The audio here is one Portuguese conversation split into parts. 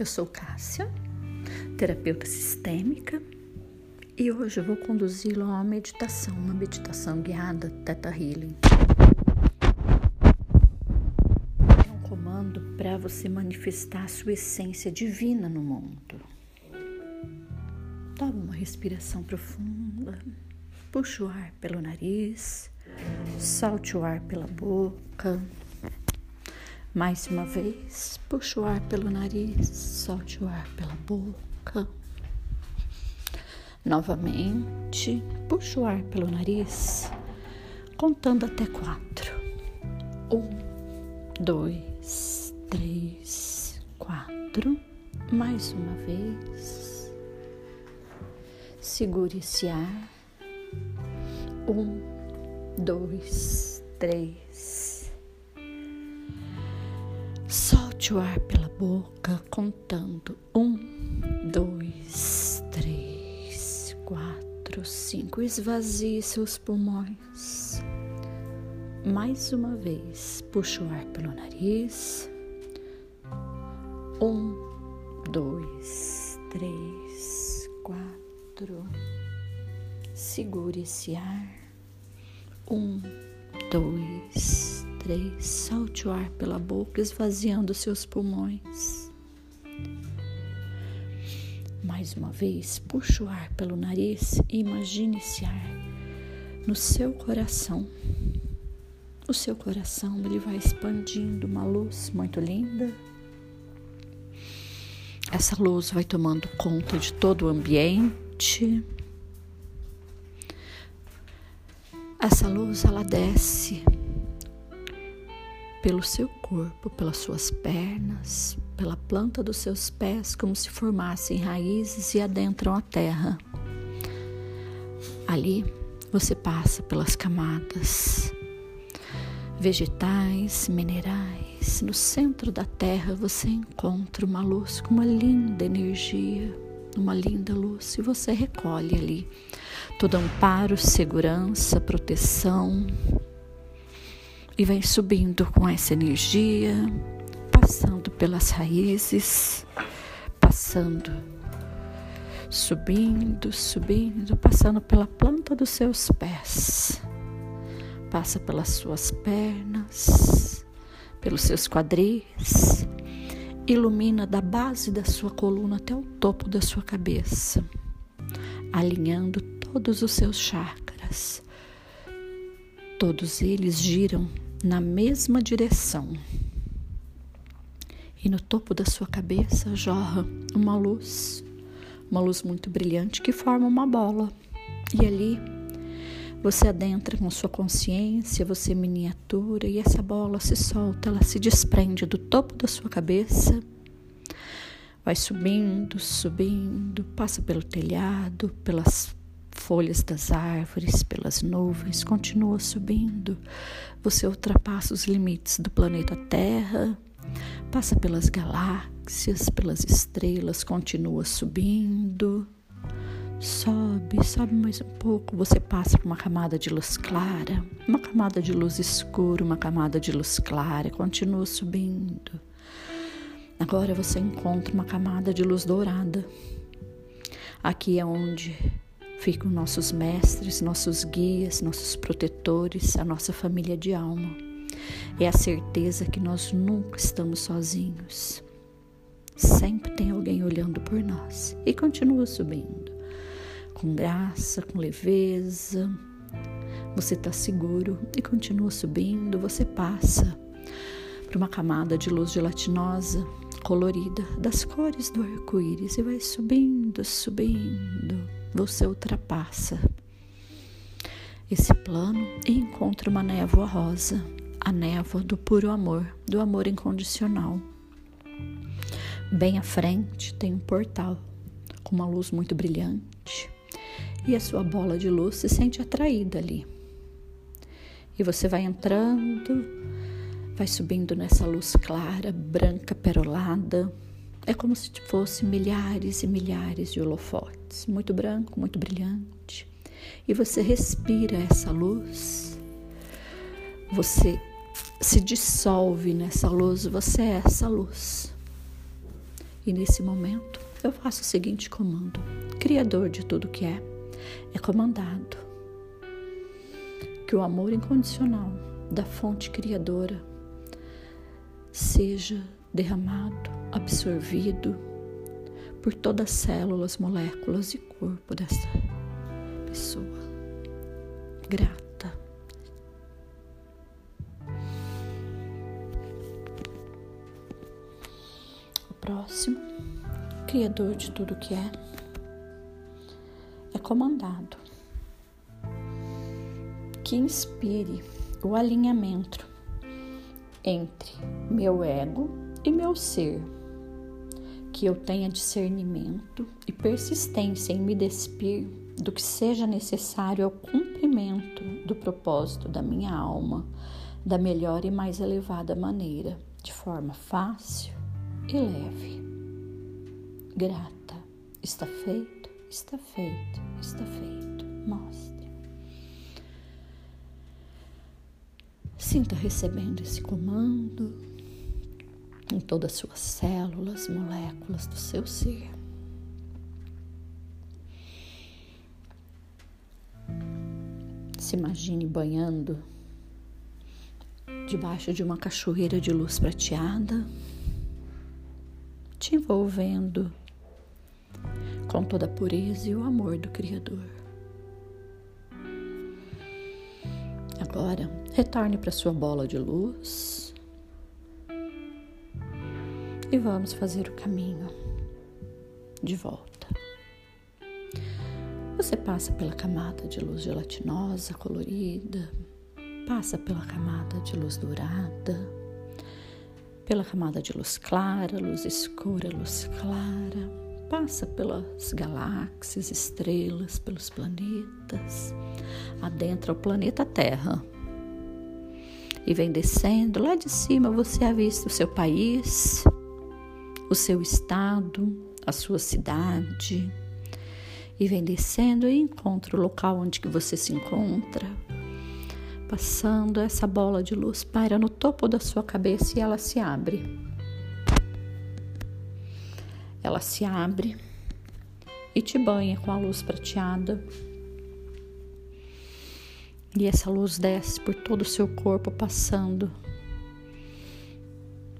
Eu sou Cássia, terapeuta sistêmica, e hoje eu vou conduzi-lo a uma meditação, uma meditação guiada Teta Healing. É um comando para você manifestar a sua essência divina no mundo. Toma uma respiração profunda, puxa o ar pelo nariz, solte o ar pela boca. Mais uma vez, puxa o ar pelo nariz, solte o ar pela boca. Novamente, puxa o ar pelo nariz, contando até quatro. Um, dois, três, quatro. Mais uma vez. Segure esse ar. Um, dois, três. Solte o ar pela boca, contando um, dois, três, quatro, cinco. Esvazie seus pulmões. Mais uma vez, puxa o ar pelo nariz. Um, dois, três, quatro. Segure esse ar. Um, dois, três, solte o ar pela boca, esvaziando seus pulmões. Mais uma vez, puxe o ar pelo nariz e imagine esse ar no seu coração. O seu coração ele vai expandindo uma luz muito linda. Essa luz vai tomando conta de todo o ambiente. Essa luz ela desce pelo seu corpo, pelas suas pernas, pela planta dos seus pés, como se formassem raízes e adentram a terra. Ali você passa pelas camadas vegetais, minerais. No centro da terra você encontra uma luz com uma linda energia, uma linda luz, e você recolhe ali todo amparo, segurança, proteção, e vai subindo com essa energia, passando pelas raízes, passando, subindo, subindo, passando pela planta dos seus pés, passa pelas suas pernas, pelos seus quadris, ilumina da base da sua coluna até o topo da sua cabeça, alinhando todos os seus chakras. Todos eles giram na mesma direção. E no topo da sua cabeça jorra uma luz, uma luz muito brilhante que forma uma bola. E ali você adentra com sua consciência, você miniatura e essa bola se solta, ela se desprende do topo da sua cabeça, vai subindo, subindo, passa pelo telhado, pelas folhas das árvores, pelas nuvens, continua subindo. Você ultrapassa os limites do planeta Terra, passa pelas galáxias, pelas estrelas, continua subindo. Sobe, sobe mais um pouco. Você passa por uma camada de luz clara, uma camada de luz escura, uma camada de luz clara, continua subindo. Agora você encontra uma camada de luz dourada. Aqui é onde ficam nossos mestres, nossos guias, nossos protetores, a nossa família de alma. É a certeza que nós nunca estamos sozinhos. Sempre tem alguém olhando por nós e continua subindo. Com graça, com leveza. Você está seguro e continua subindo. Você passa por uma camada de luz gelatinosa, colorida, das cores do arco-íris e vai subindo, subindo você ultrapassa esse plano e encontra uma névoa rosa, a névoa do puro amor, do amor incondicional. Bem à frente tem um portal com uma luz muito brilhante e a sua bola de luz se sente atraída ali. E você vai entrando, vai subindo nessa luz clara, branca, perolada, é como se fosse milhares e milhares de holofotes, muito branco, muito brilhante. E você respira essa luz, você se dissolve nessa luz, você é essa luz. E nesse momento eu faço o seguinte comando: Criador de tudo que é, é comandado que o amor incondicional da fonte criadora seja derramado, absorvido por todas as células, moléculas e corpo dessa pessoa. Grata. O próximo, Criador de tudo que é, é comandado que inspire o alinhamento entre meu ego e meu ser, que eu tenha discernimento e persistência em me despir do que seja necessário ao cumprimento do propósito da minha alma da melhor e mais elevada maneira, de forma fácil e leve. Grata. Está feito, está feito, está feito. Mostre. Sinta recebendo esse comando em todas as suas células, moléculas do seu ser. Se imagine banhando debaixo de uma cachoeira de luz prateada, te envolvendo com toda a pureza e o amor do Criador. Agora, retorne para sua bola de luz e vamos fazer o caminho de volta. Você passa pela camada de luz gelatinosa, colorida, passa pela camada de luz dourada, pela camada de luz clara, luz escura, luz clara, passa pelas galáxias, estrelas, pelos planetas adentra o planeta Terra e vem descendo. Lá de cima você avista o seu país, o seu estado, a sua cidade e vem descendo e encontra o local onde que você se encontra. Passando essa bola de luz para no topo da sua cabeça e ela se abre. Ela se abre e te banha com a luz prateada e essa luz desce por todo o seu corpo, passando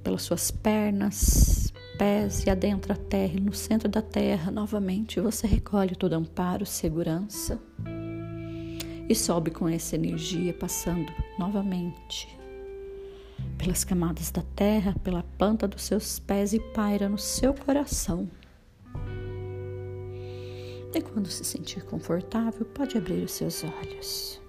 pelas suas pernas, pés e adentra a terra. E no centro da terra, novamente, você recolhe todo amparo, segurança e sobe com essa energia, passando novamente pelas camadas da terra, pela planta dos seus pés e paira no seu coração. E quando se sentir confortável, pode abrir os seus olhos.